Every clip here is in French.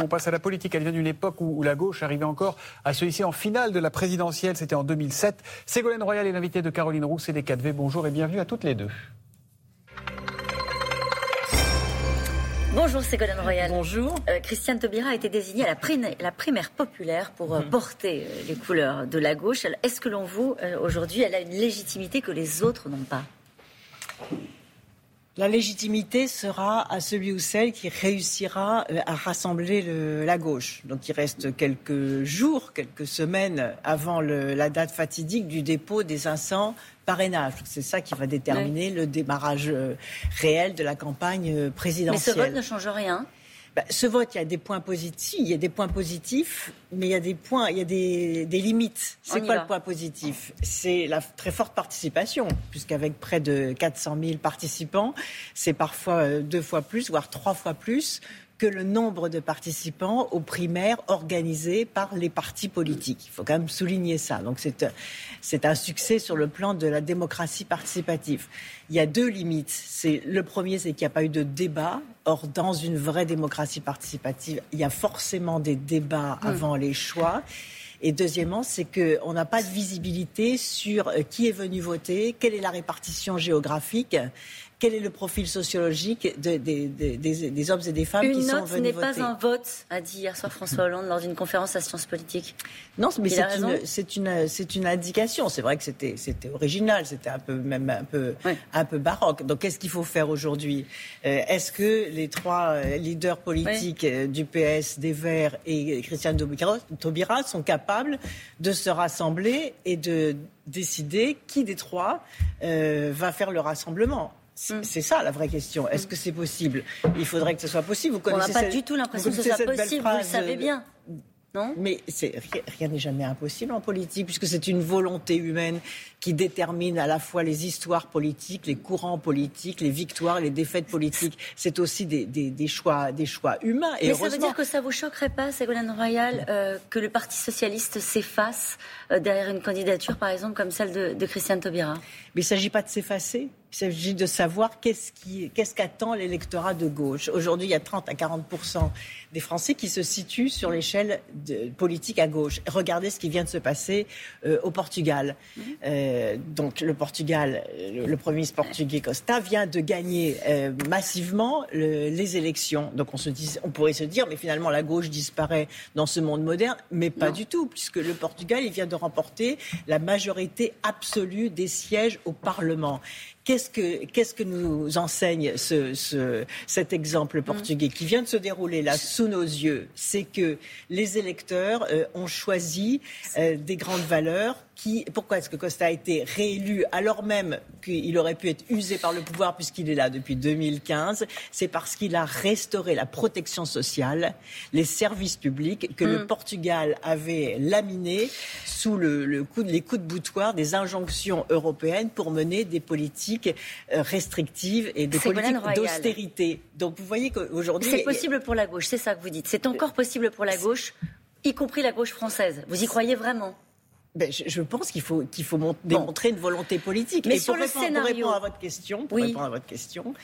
on passe à la politique. Elle vient d'une époque où, la gauche arrivait encore à se hisser en finale de la présidentielle. C'était en 2007. Ségolène Royal est l'invitée de Caroline Roux et des 4V. Bonjour et bienvenue à toutes les deux. Bonjour Ségolène Royal. Bonjour. Euh, Christiane Taubira a été désignée à la, primaire populaire pour euh, mhm. porter euh, les couleurs de la gauche. Est-ce que l'on vous, aujourd'hui, elle a une légitimité que les autres n'ont pas? La légitimité sera à celui ou celle qui réussira à rassembler la gauche. Donc il reste quelques jours, quelques semaines avant la date fatidique du dépôt des 500 parrainage. C'est ça qui va déterminer le démarrage euh, réel de la campagne présidentielle. Mais ce vote ne change rien bah, ce vote, il y a des points positifs, il y a des points positifs, mais il y a des points, il y a des, limites. C'est quoi le point positif? C'est la très forte participation, puisqu'avec près de 400 000 participants, c'est parfois euh, deux fois plus, voire trois fois plus que le nombre de participants aux primaires organisées par les partis politiques. Il faut quand même souligner ça. Donc c'est un succès sur le plan de la démocratie participative. Il y a deux limites. C'est le premier, c'est qu'il n'y a pas eu de débat. Or, dans une vraie démocratie participative, il y a forcément des débats hmm. avant les choix. Et deuxièmement, c'est qu'on n'a pas de visibilité sur euh, qui est venu voter, quelle est la répartition géographique quel est le profil sociologique des, hommes et des femmes qui sont venus voter Une note n'est pas un vote, a dit hier soir François Hollande lors d'une conférence à Sciences Politiques. Non, mais c'est une, une, indication. C'est vrai que c'était original, c'était un peu même un peu, un peu baroque. Donc qu'est-ce qu'il faut faire aujourd'hui? Euh, Est-ce que les trois euh, leaders politiques euh, du PS, des Verts et Christiane Taubira sont capables de se rassembler et de décider qui des trois va faire le rassemblement? C'est ça la vraie question. Est-ce que c'est possible? Il faudrait que ce soit possible. Vous connaissez On n'a pas du tout l'impression que ce soit possible, vous le savez bien. Non? Mais rien n'est jamais impossible en politique, puisque c'est une volonté humaine qui détermine à la fois les histoires politiques, les courants politiques, les victoires, les défaites politiques. C'est aussi des, choix, des choix humains. Et Mais ça veut dire que ça vous choquerait pas, Ségolène Royal, euh, que le Parti socialiste s'efface euh, derrière une candidature, par exemple, comme celle de, de Christiane Taubira? Mais il ne s'agit pas de s'effacer. Il s'agit de savoir qu'est-ce qu'attend l'électorat de gauche. Aujourd'hui, il y a 30 à 40 des Français qui se situent sur l'échelle politique à gauche. Regardez ce qui vient de se passer euh, au Portugal. Mhm. Euh, donc le Portugal, le, Premier ministre portugais Costa vient de gagner euh, massivement les élections. Donc on, se dit, on pourrait se dire, mais finalement la gauche disparaît dans ce monde moderne, mais pas du tout, puisque le Portugal, il vient de remporter la majorité absolue des sièges au Parlement. Qu'est-ce que, qu'est-ce que nous enseigne ce, ce, cet exemple portugais qui vient de se dérouler là sous nos yeux? C'est que les électeurs euh, ont choisi euh, des grandes valeurs pourquoi est-ce que Costa a été réélu alors même qu'il aurait pu être usé par le pouvoir puisqu'il est là depuis 2015 C'est parce qu'il a restauré la protection sociale, les services publics que le mm. Portugal avait laminés sous le, coup, les coups de boutoir des injonctions européennes pour mener des politiques euh, restrictives et des politiques d'austérité. Donc vous voyez qu'aujourd'hui... C'est possible pour la gauche, c'est ça que vous dites. C'est encore possible pour la gauche, y compris la gauche française. Vous y croyez vraiment? Ben, je, pense qu'il faut, qu'il faut démontrer une volonté politique. Mais sur le scénario... répondre à votre question, pour répondre à votre question,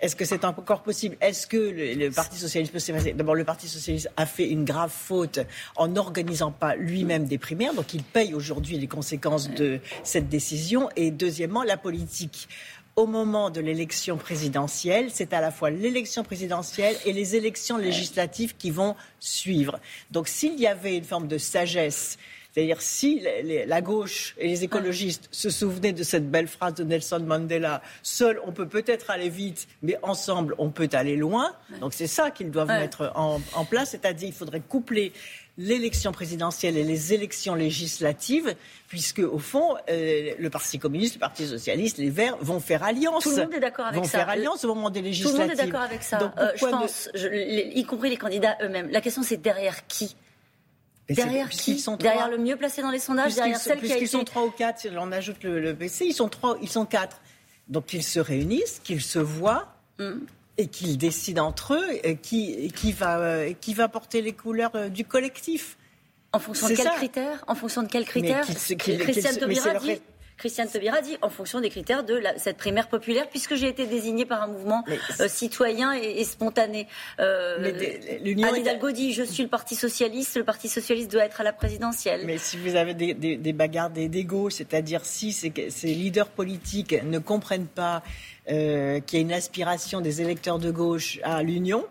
est-ce que c'est encore possible? Est-ce que le, Parti socialiste peut s'effacer D'abord, le Parti socialiste a fait une grave faute en n'organisant pas lui-même des primaires, donc il paye aujourd'hui les conséquences de cette décision. Et deuxièmement, la politique. Au moment de l'élection présidentielle, c'est à la fois l'élection présidentielle et les élections législatives qui vont suivre. Donc s'il y avait une forme de sagesse c'est-à-dire, si la gauche et les écologistes se souvenaient de cette belle phrase de Nelson Mandela, seul on peut peut-être aller vite, mais ensemble on peut aller loin. Donc c'est ça qu'ils doivent mettre en, place, c'est-à-dire il faudrait coupler l'élection présidentielle et les élections législatives, puisque au fond, euh, le Parti communiste, le Parti socialiste, les Verts vont faire alliance. Tout le monde est d'accord avec vont ça. Faire alliance au moment des législatives. Tout le monde est d'accord avec ça. Euh, je pense, y compris les candidats eux-mêmes. La question, c'est derrière qui? Derrière qui sont Derrière le mieux placé dans les sondages, derrière celle qui a été... sont trois ou quatre, on ajoute le, PC, ils sont trois, ils sont quatre. Donc qu'ils se réunissent, qu'ils se voient. Mm. Et qu'ils décident entre eux qui, qui, va, euh, qui va porter les couleurs euh, du collectif. En fonction de quels critères En fonction de quels critères Christiane Taubira dit Christiane Taubira dit en fonction des critères de cette primaire populaire, puisque j'ai été désignée par un mouvement euh, citoyen et, spontané. Euh, Anne Hidalgo dit je suis le Parti socialiste, le Parti socialiste doit être à la présidentielle. Mais si vous avez des, des, bagarres d'ego, c'est-à-dire si ces, leaders politiques ne comprennent pas euh, qu'il y a une aspiration des électeurs de gauche à l'union,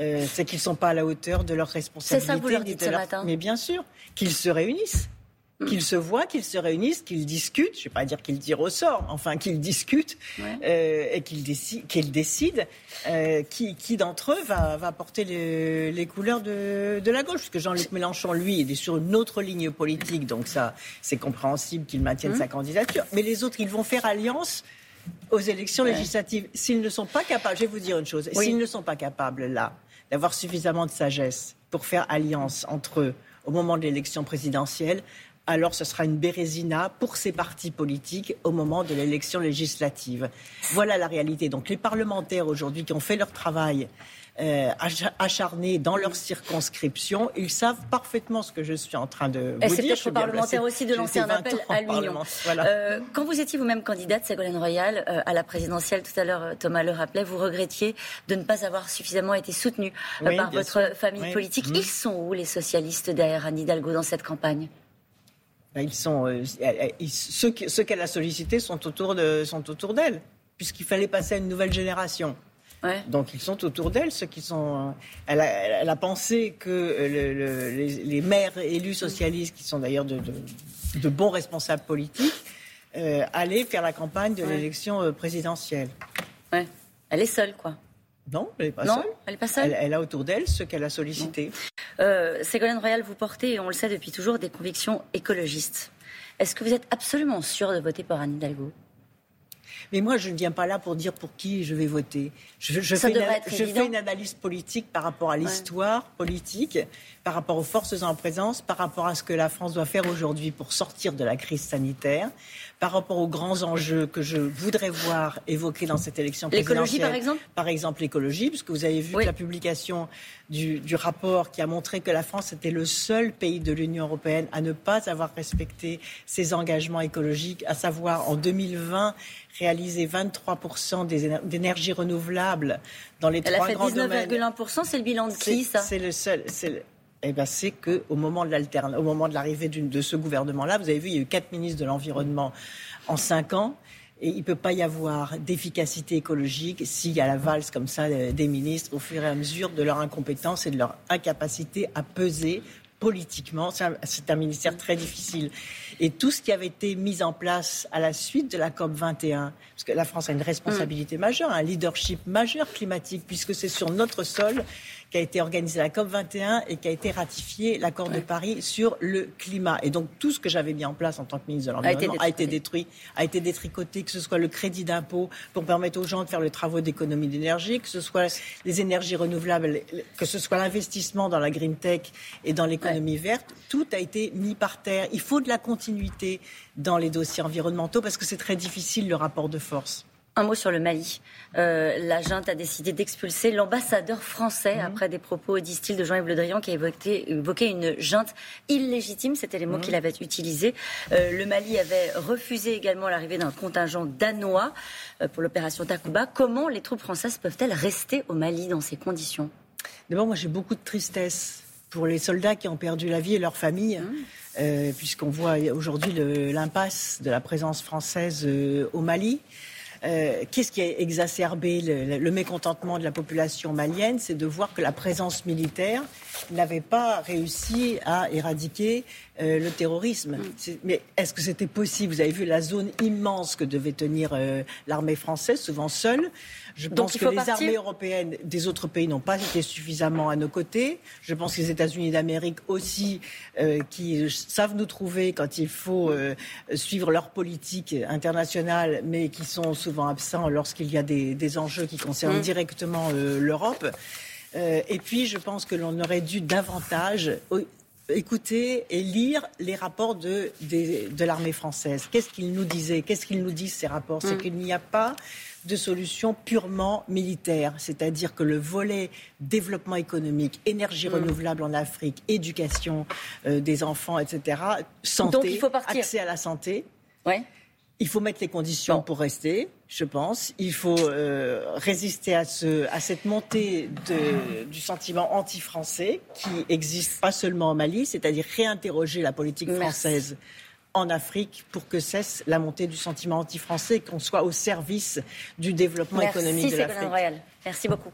euh, c'est qu'ils ne sont pas à la hauteur de leurs responsabilités. C'est ça que vous leur dites ce matin. Mais bien sûr, qu'ils se réunissent qu'ils se voient, qu'ils se réunissent, qu'ils discutent, je ne vais pas dire qu'ils tirent au sort, enfin qu'ils discutent euh, et qu'ils décident, euh, qui, d'entre eux va, porter les, couleurs de, la gauche. Parce que Jean-Luc Mélenchon, lui, il est sur une autre ligne politique, donc ça, c'est compréhensible qu'il maintienne mmh. sa candidature. Mais les autres, ils vont faire alliance aux élections législatives. S'ils ne sont pas capables, je vais vous dire une chose, s'ils ne sont pas capables, là, d'avoir suffisamment de sagesse pour faire alliance entre eux au moment de l'élection présidentielle, alors ce sera une bérésina pour ces partis politiques au moment de l'élection législative. Voilà la réalité. Donc les parlementaires aujourd'hui qui ont fait leur travail euh, acharnés dans leur circonscription, ils savent parfaitement ce que je suis en train de vous dire. C'est parlementaires aussi de lancer un appel à l'union. Euh, quand vous étiez vous-même candidate, Ségolène Royal, euh, à la présidentielle, tout à l'heure Thomas le rappelait, vous regrettiez de ne pas avoir suffisamment été soutenu par votre famille politique. Mmh. Ils sont où les socialistes derrière Anne Hidalgo dans cette campagne? Ils sont, euh, ceux, qu'elle a sollicités sont autour de, sont autour d'elle, puisqu'il fallait passer à une nouvelle génération. Donc ils sont autour d'elle, ceux qui sont. Euh, elle a, pensé que euh, les, maires élus socialistes, qui sont d'ailleurs de, bons responsables politiques, allaient faire la campagne de l'élection présidentielle. Ouais. Elle est seule, quoi. Non, elle n'est pas seule. Elle est pas seule. Elle, a autour d'elle ceux qu'elle a sollicités. Euh, Ségolène Royal, vous portez, on le sait depuis toujours, des convictions écologistes. Est-ce que vous êtes absolument sûr de voter pour Anne Hidalgo? Mais moi, je ne viens pas là pour dire pour qui je vais voter. Je, fais, une, analyse politique par rapport à l'histoire politique, par rapport aux forces en présence, par rapport à ce que la France doit faire aujourd'hui pour sortir de la crise sanitaire, par rapport aux grands enjeux que je voudrais voir évoqués dans cette élection présidentielle. L'écologie, par exemple? Par exemple, l'écologie, puisque vous avez vu la publication du, rapport qui a montré que la France était le seul pays de l'Union européenne à ne pas avoir respecté ses engagements écologiques, à savoir en 2020 réaliser 23% d'énergie renouvelable dans les trois grands domaines. Elle a fait 19,1%, c'est le bilan de qui ça? C'est le seul eh ben, c'est qu'au moment de au moment de l'arrivée de ce gouvernement-là, vous avez vu, il y a eu quatre ministres de l'environnement en cinq ans. Et il ne peut pas y avoir d'efficacité écologique s'il y a la valse comme ça des ministres au fur et à mesure de leur incompétence et de leur incapacité à peser politiquement. C'est un, ministère très difficile. Et tout ce qui avait été mis en place à la suite de la COP 21, parce que la France a une responsabilité majeure, un leadership majeur climatique, puisque c'est sur notre sol qui a été organisé la COP 21 et qui a été ratifié l'accord de Paris sur le climat. Et donc tout ce que j'avais mis en place en tant que ministre de l'Environnement a, été détruit, a été détricoté, que ce soit le crédit d'impôt pour permettre aux gens de faire le travaux d'économie d'énergie, que ce soit les énergies renouvelables, que ce soit l'investissement dans la green tech et dans l'économie verte, tout a été mis par terre. Il faut de la continuité dans les dossiers environnementaux parce que c'est très difficile le rapport de force. Un mot sur le Mali. Euh, la junte a décidé d'expulser l'ambassadeur français mhm. après des propos disent de Jean-Yves Le Drian qui a évoqué, une junte illégitime. C'était les mots mhm. qu'il avait utilisés. Euh, le Mali avait refusé également l'arrivée d'un contingent danois euh, pour l'opération Takuba. Comment les troupes françaises peuvent-elles rester au Mali dans ces conditions? D'abord, moi j'ai beaucoup de tristesse pour les soldats qui ont perdu la vie et leurs familles. Mhm. puisqu'on voit aujourd'hui l'impasse de la présence française au Mali. Euh, qu'est-ce qui a exacerbé le, mécontentement de la population malienne? C'est de voir que la présence militaire n'avait pas réussi à éradiquer euh, le terrorisme. Mais est-ce que c'était possible? Vous avez vu la zone immense que devait tenir euh, l'armée française, souvent seule. Je pense que les armées européennes des autres pays n'ont pas été suffisamment à nos côtés. Je pense que les États-Unis d'Amérique aussi, euh, qui savent nous trouver quand il faut suivre leur politique internationale, mais qui sont souvent absents lorsqu'il y a des, enjeux qui concernent mm. directement l'Europe. et puis, je pense que l'on aurait dû davantage écouter et lire les rapports de, de, l'armée française. Qu'est-ce qu'ils nous disaient Qu'est-ce qu'ils nous disent ces rapports? C'est mm. qu'il n'y a pas de solution purement militaire, c'est-à-dire que le volet développement économique, énergie mm. renouvelable en Afrique, éducation euh, des enfants, etc., santé, accès à la santé, ouais Il faut mettre les conditions pour rester, je pense. Il faut euh, résister à, ce, à cette montée de, du sentiment anti-français qui existe pas seulement au Mali, c'est-à-dire réinterroger la politique française en Afrique pour que cesse la montée du sentiment anti-français, qu'on soit au service du développement économique de l'Afrique. Merci beaucoup.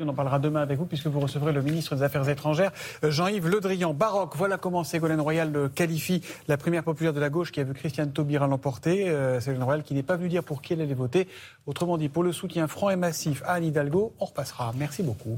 On en parlera demain avec vous puisque vous recevrez le ministre des Affaires étrangères, euh, Jean-Yves Le Drian. Baroque, voilà comment Ségolène Royal qualifie la première populaire de la gauche qui a vu Christiane Taubira l'emporter. Euh, Ségolène Royal qui n'est pas venu dire pour qui elle allait voter. Autrement dit, pour le soutien franc et massif à Anne Hidalgo, on repassera. Merci beaucoup.